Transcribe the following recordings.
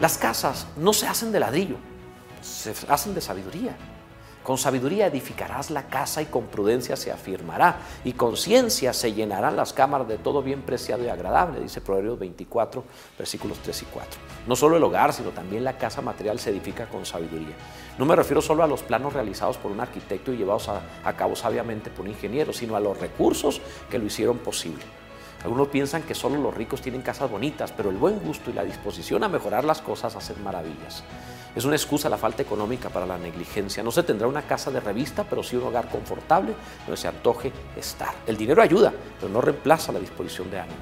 Las casas no se hacen de ladrillo, se hacen de sabiduría. Con sabiduría edificarás la casa y con prudencia se afirmará. Y con ciencia se llenarán las cámaras de todo bien preciado y agradable, dice Proverbios 24, versículos 3 y 4. No solo el hogar, sino también la casa material se edifica con sabiduría. No me refiero solo a los planos realizados por un arquitecto y llevados a, a cabo sabiamente por un ingeniero, sino a los recursos que lo hicieron posible. Algunos piensan que solo los ricos tienen casas bonitas, pero el buen gusto y la disposición a mejorar las cosas hacen maravillas. Es una excusa la falta económica para la negligencia. No se tendrá una casa de revista, pero sí un hogar confortable donde se antoje estar. El dinero ayuda, pero no reemplaza la disposición de ánimo.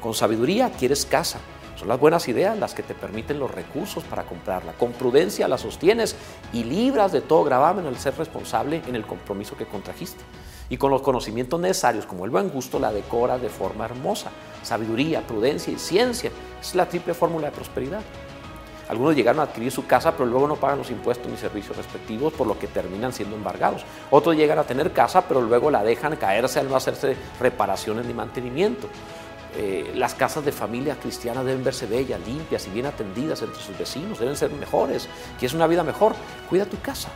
Con sabiduría quieres casa. Son las buenas ideas las que te permiten los recursos para comprarla. Con prudencia la sostienes y libras de todo gravamen al ser responsable en el compromiso que contrajiste. Y con los conocimientos necesarios, como el buen gusto, la decora de forma hermosa. Sabiduría, prudencia y ciencia es la triple fórmula de prosperidad. Algunos llegaron a adquirir su casa, pero luego no pagan los impuestos ni servicios respectivos, por lo que terminan siendo embargados. Otros llegan a tener casa, pero luego la dejan caerse al no hacerse reparaciones ni mantenimiento. Eh, las casas de familia cristiana deben verse bellas, limpias y bien atendidas entre sus vecinos, deben ser mejores. ¿Quieres una vida mejor? Cuida tu casa.